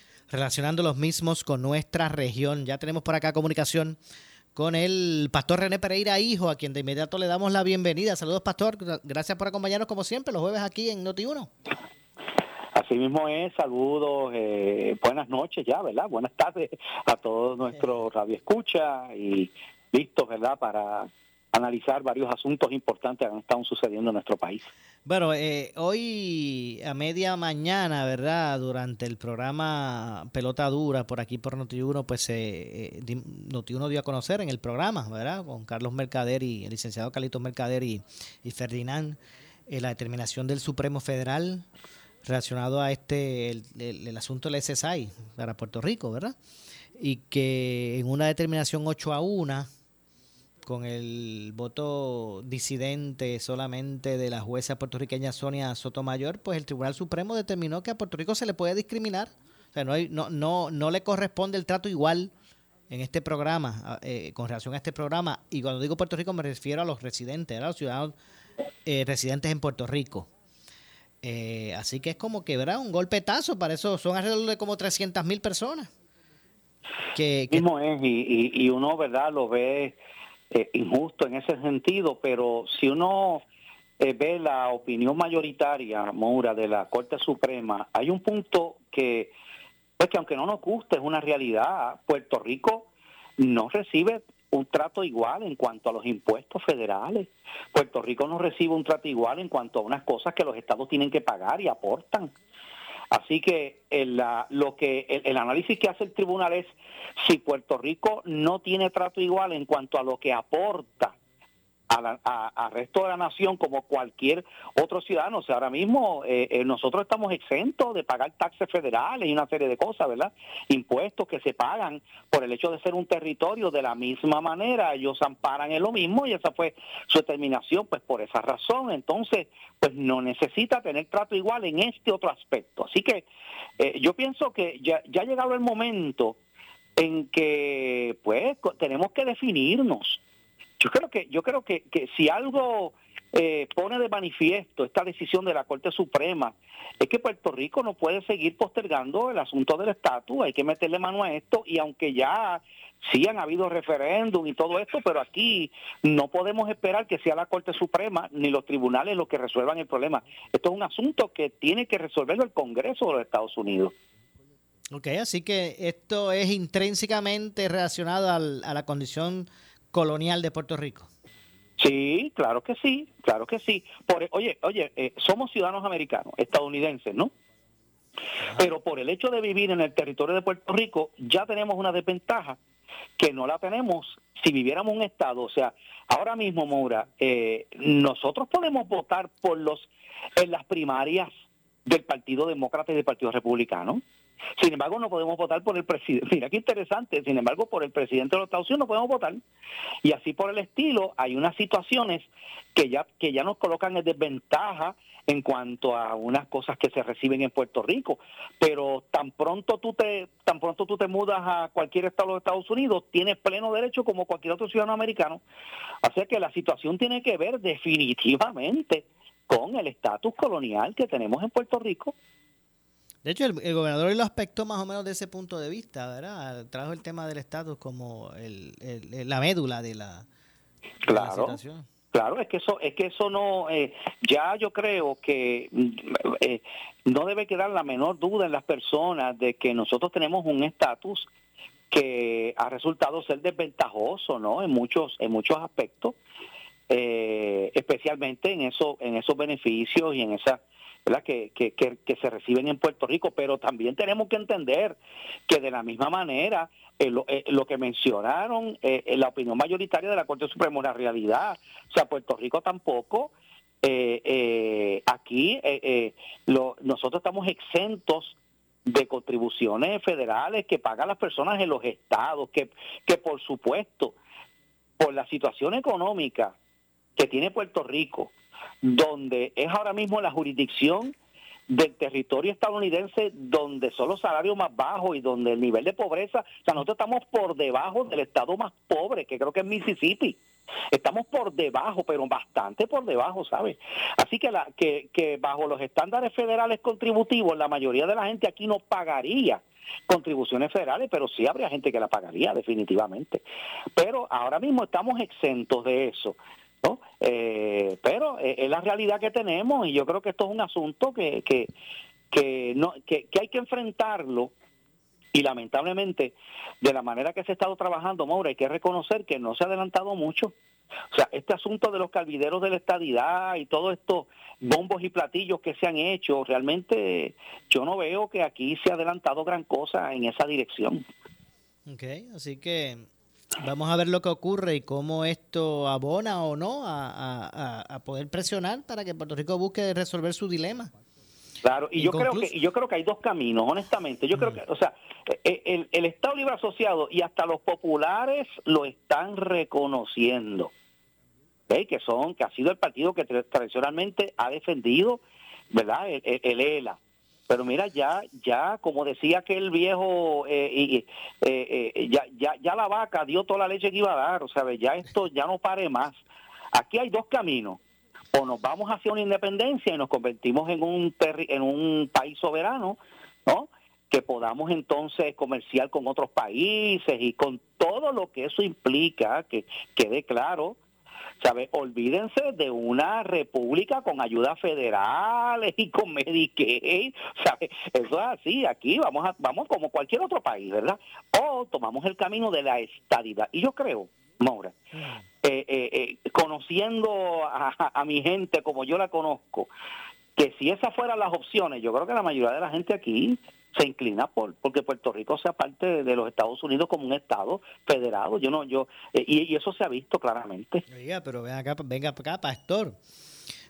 relacionando los mismos con nuestra región. Ya tenemos por acá comunicación con el pastor René Pereira, hijo, a quien de inmediato le damos la bienvenida. Saludos, pastor. Gracias por acompañarnos como siempre los jueves aquí en Noti1. Así mismo es, saludos, eh, buenas noches ya, ¿verdad? Buenas tardes a todos nuestros radioescuchas y listos, ¿verdad? Para analizar varios asuntos importantes que han estado sucediendo en nuestro país. Bueno, eh, hoy a media mañana, ¿verdad? Durante el programa Pelota Dura por aquí por Noti1, pues eh, eh Noti1 dio a conocer en el programa, ¿verdad? Con Carlos Mercader y el licenciado Carlitos Mercader y, Ferdinand, eh, la determinación del Supremo Federal relacionado a este, el, el asunto del SSI para Puerto Rico, ¿verdad? Y que en una determinación 8 a 1 con el voto disidente solamente de la jueza puertorriqueña Sonia Sotomayor, pues el Tribunal Supremo determinó que a Puerto Rico se le puede discriminar. O sea, no, hay, no, no, no le corresponde el trato igual en este programa, eh, con relación a este programa. Y cuando digo Puerto Rico me refiero a los residentes, a los ciudadanos eh, residentes en Puerto Rico. Eh, así que es como que, ¿verdad? Un golpetazo, para eso son alrededor de como 300 mil personas. Que, Mismo es, y, y uno, ¿verdad? Lo ve eh, injusto en ese sentido, pero si uno eh, ve la opinión mayoritaria, Moura, de la Corte Suprema, hay un punto que es que aunque no nos guste, es una realidad. Puerto Rico no recibe un trato igual en cuanto a los impuestos federales. Puerto Rico no recibe un trato igual en cuanto a unas cosas que los estados tienen que pagar y aportan. Así que el, lo que el, análisis que hace el tribunal es si Puerto Rico no tiene trato igual en cuanto a lo que aporta al resto de la nación como cualquier otro ciudadano. O sea, ahora mismo eh, eh, nosotros estamos exentos de pagar taxes federales y una serie de cosas, ¿verdad? Impuestos que se pagan por el hecho de ser un territorio de la misma manera. Ellos amparan en lo mismo y esa fue su determinación, pues por esa razón. Entonces, pues no necesita tener trato igual en este otro aspecto. Así que eh, yo pienso que ya, ya ha llegado el momento en que pues tenemos que definirnos yo creo que, yo creo que, que si algo eh, pone de manifiesto esta decisión de la Corte Suprema es que Puerto Rico no puede seguir postergando el asunto del estatus, hay que meterle mano a esto y aunque ya sí han habido referéndum y todo esto, pero aquí no podemos esperar que sea la Corte Suprema ni los tribunales los que resuelvan el problema. Esto es un asunto que tiene que resolverlo el Congreso de los Estados Unidos. Ok, así que esto es intrínsecamente relacionado a la condición colonial de Puerto Rico. Sí, claro que sí, claro que sí. Por, oye, oye, eh, somos ciudadanos americanos, estadounidenses, ¿no? Pero por el hecho de vivir en el territorio de Puerto Rico, ya tenemos una desventaja que no la tenemos si viviéramos un estado. O sea, ahora mismo, Moura, eh, nosotros podemos votar por los en las primarias del Partido Demócrata y del Partido Republicano. Sin embargo, no podemos votar por el presidente. Mira qué interesante. Sin embargo, por el presidente de los Estados Unidos no podemos votar. Y así por el estilo, hay unas situaciones que ya, que ya nos colocan en desventaja en cuanto a unas cosas que se reciben en Puerto Rico. Pero tan pronto tú te, tan pronto tú te mudas a cualquier estado de los Estados Unidos, tienes pleno derecho como cualquier otro ciudadano americano. Así que la situación tiene que ver definitivamente con el estatus colonial que tenemos en Puerto Rico. De hecho, el, gobernador lo aspectó más o menos de ese punto de vista, ¿verdad? Trajo el tema del estatus como el, la médula de la, claro. Claro, es que eso, es que eso no, eh, ya yo creo que eh, no debe quedar la menor duda en las personas de que nosotros tenemos un estatus que ha resultado ser desventajoso, ¿no? En muchos, en muchos aspectos, eh, especialmente en eso, en esos beneficios y en esa Que, se reciben en Puerto Rico, pero también tenemos que entender que de la misma manera eh, lo, eh, lo, que mencionaron, eh, la opinión mayoritaria de la Corte Suprema es la realidad. O sea, Puerto Rico tampoco, aquí lo, nosotros estamos exentos de contribuciones federales que pagan las personas en los estados, que, que por supuesto, por la situación económica que tiene Puerto Rico, donde es ahora mismo la jurisdicción del territorio estadounidense donde son los salarios más bajos y donde el nivel de pobreza, o sea, nosotros estamos por debajo del estado más pobre, que creo que es Mississippi. Estamos por debajo, pero bastante por debajo, ¿sabes? Así que, la, que, que bajo los estándares federales contributivos, la mayoría de la gente aquí no pagaría contribuciones federales, pero sí habría gente que la pagaría definitivamente. Pero ahora mismo estamos exentos de eso. ¿No? Eh, pero eh, es la realidad que tenemos y yo creo que esto es un asunto que, que, que, no, que, hay que enfrentarlo y lamentablemente de la manera que se ha estado trabajando, Maura, hay que reconocer que no se ha adelantado mucho. O sea, este asunto de los calvideros de la estadidad y todos estos bombos y platillos que se han hecho, realmente yo no veo que aquí se ha adelantado gran cosa en esa dirección. Ok, así que Vamos a ver lo que ocurre y cómo esto abona o no a, poder presionar para que Puerto Rico busque resolver su dilema. Claro, y yo creo que yo creo que hay dos caminos, honestamente. Yo creo que, o sea, e, el, el Estado Libre Asociado y hasta los populares lo están reconociendo. Que son, que ha sido el partido que tradicionalmente ha defendido, ¿verdad? el ELA. Pero mira, ya, ya, como decía aquel viejo, eh, eh, eh, ya, ya, ya la vaca dio toda la leche que iba a dar, o sea, ya esto ya no pare más. Aquí hay dos caminos. O nos vamos hacia una independencia y nos convertimos en un, en un país soberano, ¿no? que podamos entonces comerciar con otros países y con todo lo que eso implica, que quede claro, ¿sabe? Olvídense de una república con ayudas federales y con Medicaid, ¿sabe? Eso es así, aquí vamos a, vamos como cualquier otro país, ¿verdad? O tomamos el camino de la estadidad. Y yo creo, Maura, eh, eh, eh, conociendo a, a mi gente como yo la conozco, que si esas fueran las opciones, yo creo que la mayoría de la gente aquí se inclina por porque Puerto Rico sea parte de los Estados Unidos como un estado federado. Yo no, yo eh, y, eso se ha visto claramente. Oiga, pero venga acá, venga acá, pastor.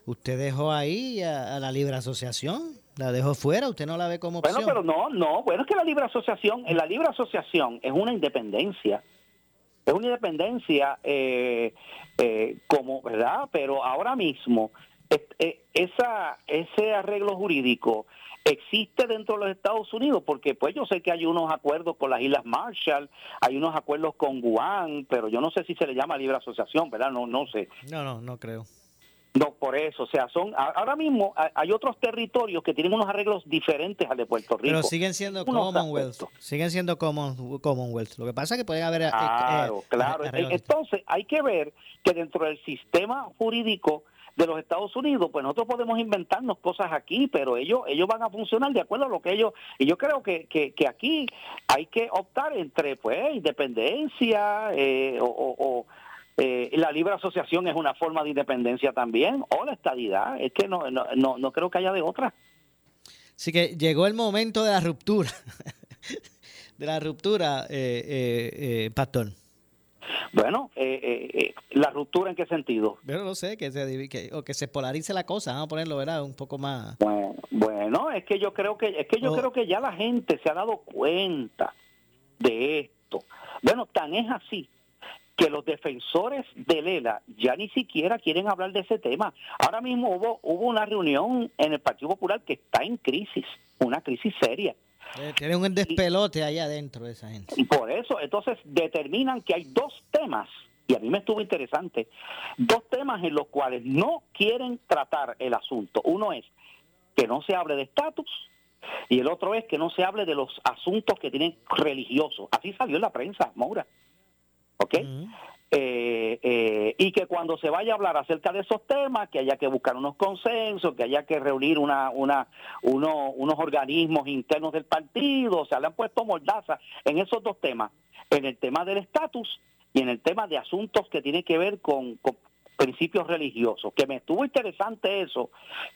Usted dejó ahí a, la libre asociación, la dejó fuera, usted no la ve como opción. Bueno, pero no, no, bueno es que la libre asociación, en la libre asociación es una independencia, es una independencia eh, eh, como, ¿verdad? Pero ahora mismo esa ese arreglo jurídico existe dentro de los Estados Unidos, porque pues yo sé que hay unos acuerdos con las Islas Marshall, hay unos acuerdos con Guam, pero yo no sé si se le llama libre asociación, ¿verdad? No, no sé. No, no, no creo. No, por eso, o sea, son ahora mismo hay otros territorios que tienen unos arreglos diferentes al de Puerto Rico. Pero siguen siendo Commonwealth, siguen siendo Commonwealth. Lo que pasa es que pueden haber... Eh, claro, eh, claro. Entonces, hay que ver que dentro del sistema jurídico de los Estados Unidos, pues nosotros podemos inventarnos cosas aquí, pero ellos ellos van a funcionar de acuerdo a lo que ellos y yo creo que, que, aquí hay que optar entre pues independencia eh, o, eh, la libre asociación es una forma de independencia también o la estadidad, es que no no, no, creo que haya de otra. Así que llegó el momento de la ruptura, de la ruptura, eh, eh, Pastor. Bueno, eh, eh, eh, ¿la ruptura en qué sentido? Yo no sé, que se, que, o que se polarice la cosa, vamos a ponerlo, ¿verdad? Un poco más... Bueno, bueno es que yo creo que es que yo Oh. creo que ya la gente se ha dado cuenta de esto. Bueno, tan es así que los defensores de Lela ya ni siquiera quieren hablar de ese tema. Ahora mismo hubo hubo una reunión en el Partido Popular que está en crisis, una crisis seria. Eh, Tiene un despelote allá adentro de esa gente. Y por eso, entonces, determinan que hay dos temas, y a mí me estuvo interesante, dos temas en los cuales no quieren tratar el asunto. Uno es que no se hable de estatus y el otro es que no se hable de los asuntos que tienen religiosos. Así salió en la prensa, Maura. ¿Ok? Eh, eh, y que cuando se vaya a hablar acerca de esos temas, que haya que buscar unos consensos, que haya que reunir una, una, uno- unos organismos internos del partido, o sea, le han puesto mordaza en esos dos temas, en el tema del estatus y en el tema de asuntos que tienen que ver con, con principios religiosos, que me estuvo interesante eso,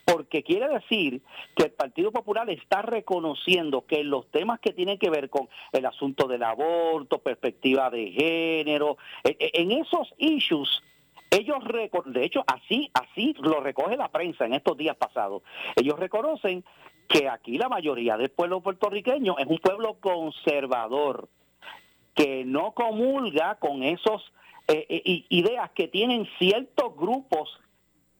porque quiere decir que el Partido Popular está reconociendo que los temas que tienen que ver con el asunto del aborto, perspectiva de género, e- e- en esos issues ellos de hecho así así lo recoge la prensa en estos días pasados. Ellos reconocen que aquí la mayoría del pueblo puertorriqueño es un pueblo conservador que no comulga con esos eh, eh, ideas que tienen ciertos grupos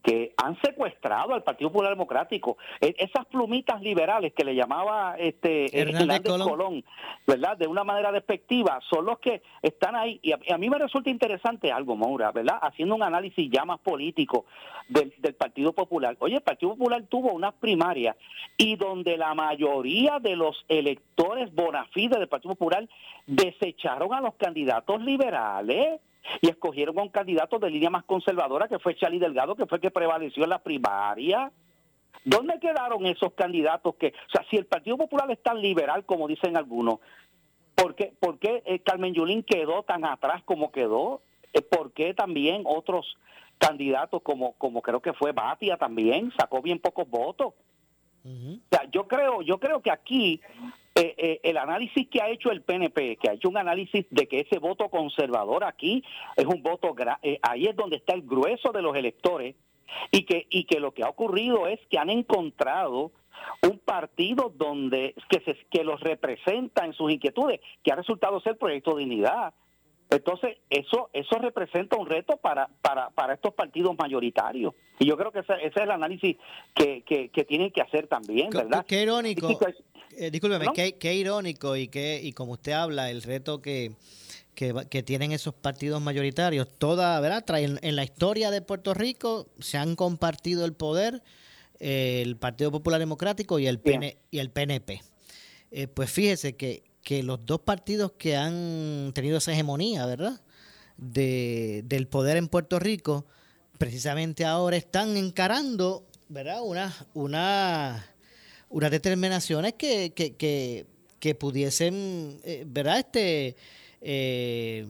que han secuestrado al Partido Popular Democrático. E- esas plumitas liberales que le llamaba este eh, Hernández Colón. Colón, ¿verdad? De una manera despectiva, son los que están ahí. Y a, a mí me resulta interesante algo, Maura, ¿verdad? Haciendo un análisis ya más político del, del Partido Popular. Oye, el Partido Popular tuvo unas primarias y donde la mayoría de los electores bona fide del Partido Popular desecharon a los candidatos liberales y escogieron a un candidato de línea más conservadora que fue Charlie Delgado, que fue el que prevaleció en la primaria. ¿Dónde quedaron esos candidatos que, o sea, si el Partido Popular es tan liberal como dicen algunos, ¿por qué, por qué eh, Carmen Yulín quedó tan atrás como quedó? Eh, ¿Por qué también otros candidatos como, como creo que fue Batia también sacó bien pocos votos? O sea, yo creo, yo creo que aquí eh, eh, el análisis que ha hecho el PNP, que ha hecho un análisis de que ese voto conservador aquí es un voto, gra- eh, ahí es donde está el grueso de los electores y que y que lo que ha ocurrido es que han encontrado un partido donde que se que los representa en sus inquietudes, que ha resultado ser Proyecto Dignidad. Entonces, eso eso representa un reto para, para, para estos partidos mayoritarios. Y yo creo que ese, ese es el análisis que, que, que tienen que hacer también, ¿verdad? Qué irónico, eh, discúlpeme, ¿No? qué, qué irónico y que y como usted habla, el reto que, que, que tienen esos partidos mayoritarios, toda, ¿verdad? Traen- en la historia de Puerto Rico se han compartido el poder eh, el Partido Popular Democrático y el, PN, y el PNP. Eh, pues fíjese que, que los dos partidos que han tenido esa hegemonía, ¿verdad? De, del poder en Puerto Rico, precisamente ahora están encarando, ¿verdad? Una, una, unas determinaciones que, que, que, que pudiesen, eh, ¿verdad? Este, eh,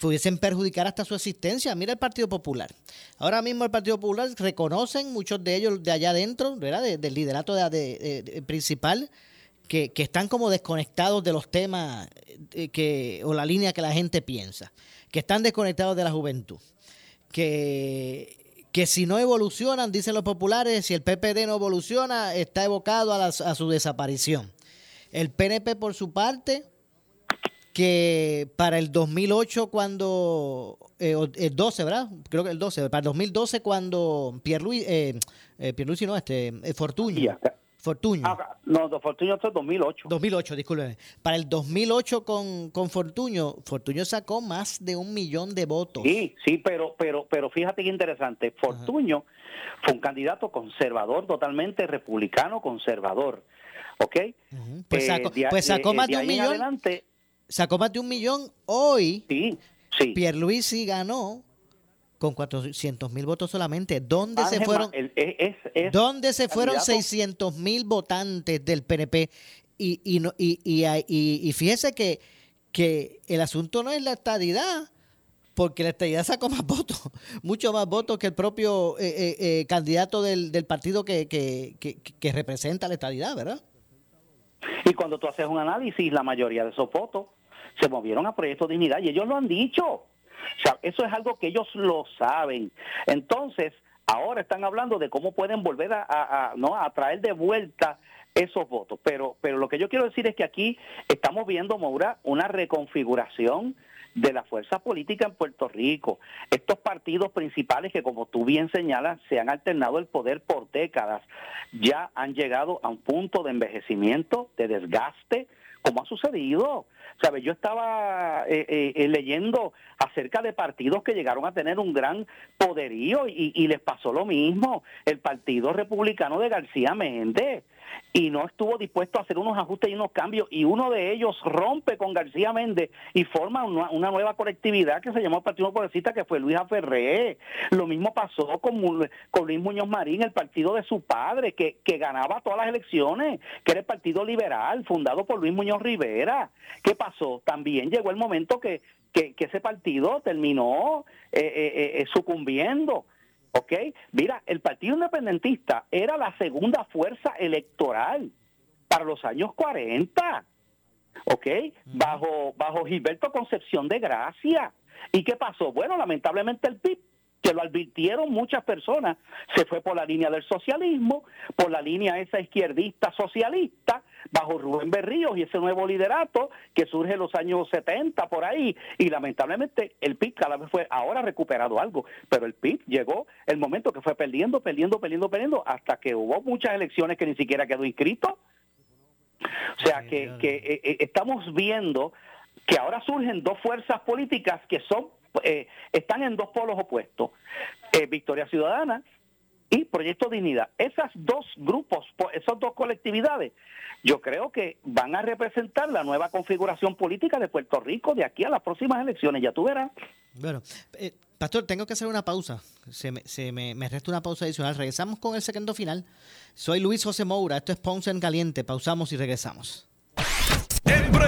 pudiesen perjudicar hasta su existencia. Mira el Partido Popular. Ahora mismo el Partido Popular reconocen muchos de ellos de allá adentro, ¿verdad? De- del liderato de- de- de- principal, que, están como desconectados de los temas eh, que, o la línea que la gente piensa, que están desconectados de la juventud, que, que si no evolucionan, dicen los populares, si el PPD no evoluciona, está evocado a, a su desaparición. El PNP, por su parte, que para el 2008 cuando eh, el 12, ¿verdad? Creo que el 12, para el 2012 cuando Pierluisi eh, eh, Pierluisi no, este eh, Fortuño. Fortuño. Ah, no, Fortuño esto es 2008. 2008, discúlpeme. Para el 2008 con, con Fortuño, Fortuño sacó más de un millón de votos. Sí, sí, pero, pero, pero fíjate qué interesante. Fortuño fue un candidato conservador, totalmente republicano conservador. ¿Ok? Pues Eh, sacó, pues sacó eh, más de de un millón. adelante- Sacó más de un millón. Hoy, sí, sí. Pierluisi ganó con 400 mil votos solamente. ¿Dónde se fueron? El- es- es- es ¿Dónde se fueron candidato- 600 mil votantes del PNP? Y, y, no- y, y, y- y fíjese que, que el asunto no es la estadidad, porque la estadidad sacó más votos, mucho más votos que el propio eh, eh, eh, candidato del, del partido que, que, que, que representa la estadidad, ¿verdad? Y cuando tú haces un análisis, la mayoría de esos votos se movieron a Proyecto Dignidad y ellos lo han dicho. Eso es algo que ellos lo saben. Entonces, ahora están hablando de cómo pueden volver a, ¿no? a traer de vuelta esos votos. Pero, pero lo que yo quiero decir es que aquí estamos viendo, Maura, una reconfiguración de la fuerza política en Puerto Rico. Estos partidos principales que, como tú bien señalas, se han alternado el poder por décadas, ya han llegado a un punto de envejecimiento, de desgaste, como ha sucedido. ¿Sabe? Yo estaba eh, eh, eh, leyendo acerca de partidos que llegaron a tener un gran poderío y, les pasó lo mismo. El Partido Republicano de García Méndez y no estuvo dispuesto a hacer unos ajustes y unos cambios y uno de ellos rompe con García Méndez y forma una, una nueva colectividad que se llamó el Partido Progresista que fue Luis Ferré. Lo mismo pasó con, con Luis Muñoz Marín, el partido de su padre, que, que ganaba todas las elecciones, que era el Partido Liberal, fundado por Luis Muñoz Rivera. ¿Qué pasó? También llegó el momento que, que, ese partido terminó eh, eh, eh, sucumbiendo ¿Ok? Mira, el Partido Independentista era la segunda fuerza electoral para los años 40. ¿Ok? Bajo, bajo Gilberto Concepción de Gracia. ¿Y qué pasó? Bueno, lamentablemente el PIB que lo advirtieron muchas personas, se fue por la línea del socialismo, por la línea esa izquierdista socialista, bajo Rubén Berríos y ese nuevo liderato que surge en los años 70 por ahí, y lamentablemente el PIB cada vez fue, ahora recuperado algo, pero el PIB llegó el momento que fue perdiendo, perdiendo, perdiendo, perdiendo, hasta que hubo muchas elecciones que ni siquiera quedó inscrito. O sea que, que eh, eh, estamos viendo que ahora surgen dos fuerzas políticas que son eh, están en dos polos opuestos. Eh, Victoria Ciudadana y Proyecto Dignidad. Esas dos grupos, esas dos colectividades, yo creo que van a representar la nueva configuración política de Puerto Rico de aquí a las próximas elecciones. Ya tú verás. Bueno, eh, Pastor, tengo que hacer una pausa. Se, me, se me, me, resta una pausa adicional. Regresamos con el segundo final. Soy Luis José Moura. Esto es Ponce en Caliente. Pausamos y regresamos.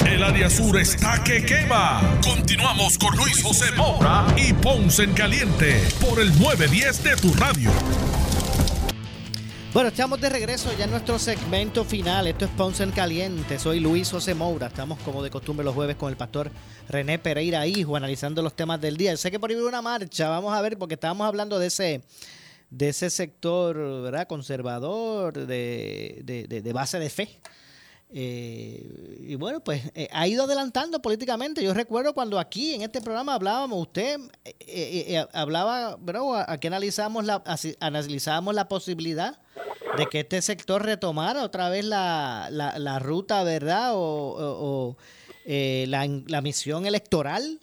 El área sur está que quema. Continuamos con Luis José Moura y Ponce en Caliente por el 910 de tu radio. Bueno, estamos de regreso ya en nuestro segmento final. Esto es Ponce en Caliente. Soy Luis José Moura. Estamos como de costumbre los jueves con el pastor René Pereira Hijo analizando los temas del día. Sé que por ahí una marcha. Vamos a ver porque estábamos hablando de ese de ese sector ¿verdad? conservador de, de base de fe eh, y bueno, pues eh, ha ido adelantando políticamente. Yo recuerdo cuando aquí en este programa hablábamos, usted eh, hablaba, bueno, aquí analizamos la, analizábamos la posibilidad de que este sector retomara otra vez la, la, ruta, ¿verdad? O, la, la misión electoral.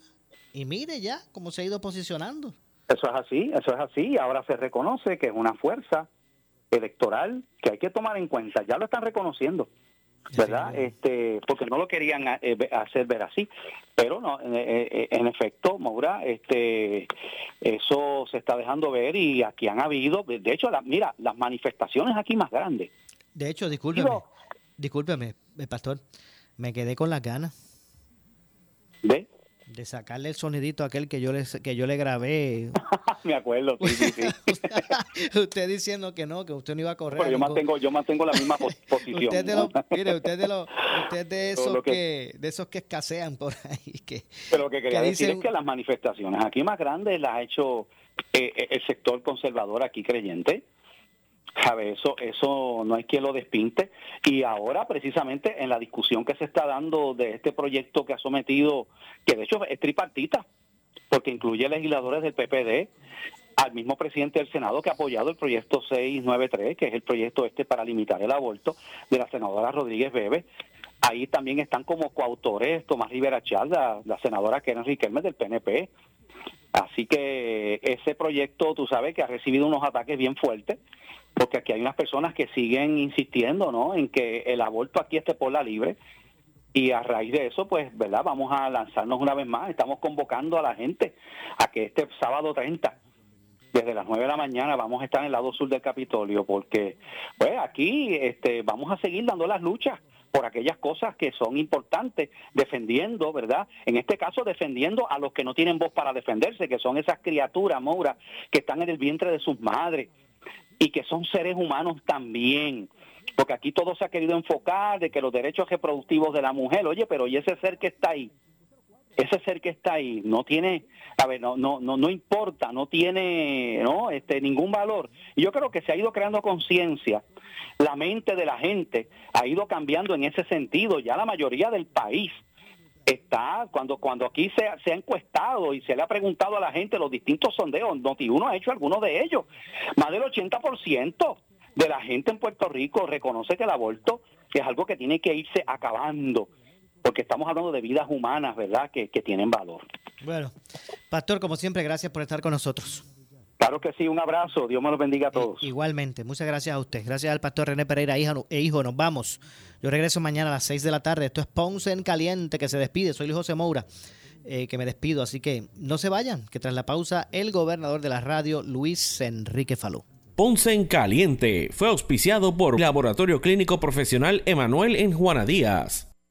Y mire ya cómo se ha ido posicionando. Eso es así, eso es así. Ahora se reconoce que es una fuerza electoral que hay que tomar en cuenta. Ya lo están reconociendo. ¿Verdad? Este, porque no lo querían eh, hacer ver así. Pero no, eh, eh, en efecto, Maura, este, eso se está dejando ver y aquí han habido, de hecho, mira, las manifestaciones aquí más grandes. De hecho, discúlpeme, discúlpeme, pastor, me quedé con las ganas. ¿Ve? De sacarle el sonidito aquel que yo le, que yo le grabé. Me acuerdo, sí, sí, usted diciendo que no, que usted no iba a correr. Pero yo mantengo, yo mantengo la misma posición. usted de mire, usted de, lo, usted de esos que, de esos que escasean por ahí. Que, Pero lo que quería decir es que las manifestaciones aquí más grandes las ha hecho eh, eh, el sector conservador aquí creyente. ¿Sabe? Eso, eso no hay quien lo despinte. Y ahora, precisamente, en la discusión que se está dando de este proyecto que ha sometido, que de hecho es tripartita, porque incluye legisladores del PPD, al mismo presidente del Senado que ha apoyado el proyecto 693, que es el proyecto este para limitar el aborto, de la senadora Rodríguez Bebe. Ahí también están como coautores Tomás Rivera Chal, la, senadora Karen Riquelme del PNP. Así que ese proyecto, tú sabes que ha recibido unos ataques bien fuertes, porque aquí hay unas personas que siguen insistiendo ¿no? en que el aborto aquí esté por la libre. Y a raíz de eso, pues, ¿verdad? Vamos a lanzarnos una vez más. Estamos convocando a la gente a que este sábado 30 desde las 9 de la mañana vamos a estar en el lado sur del Capitolio porque pues aquí este vamos a seguir dando las luchas por aquellas cosas que son importantes, defendiendo, ¿verdad? En este caso, defendiendo a los que no tienen voz para defenderse, que son esas criaturas, Moura, que están en el vientre de sus madres y que son seres humanos también. Porque aquí todo se ha querido enfocar de que los derechos reproductivos de la mujer, oye, pero ¿y ese ser que está ahí? ese ser que está ahí no tiene, a ver, no, no, no, no importa, no tiene, no, este, ningún valor. Y yo creo que se ha ido creando conciencia, la mente de la gente ha ido cambiando en ese sentido. Ya la mayoría del país está, cuando, cuando aquí se, se ha encuestado y se le ha preguntado a la gente los distintos sondeos, Noti1 ha hecho algunos de ellos, más del 80% de la gente en Puerto Rico reconoce que el aborto es algo que tiene que irse acabando porque estamos hablando de vidas humanas, ¿verdad?, que, tienen valor. Bueno, Pastor, como siempre, gracias por estar con nosotros. Claro que sí, un abrazo, Dios me los bendiga a todos. igualmente, muchas gracias a usted. Gracias al pastor René Pereira hijo, e hijo, nos vamos. Yo regreso mañana a las 6 de la tarde. Esto es Ponce en Caliente, que se despide. Soy Luis José Moura, eh, que me despido. Así que no se vayan, que tras la pausa, el gobernador de la radio, Luis Enrique Falú. Ponce en Caliente fue auspiciado por Laboratorio Clínico Profesional Emanuel en Juana Díaz.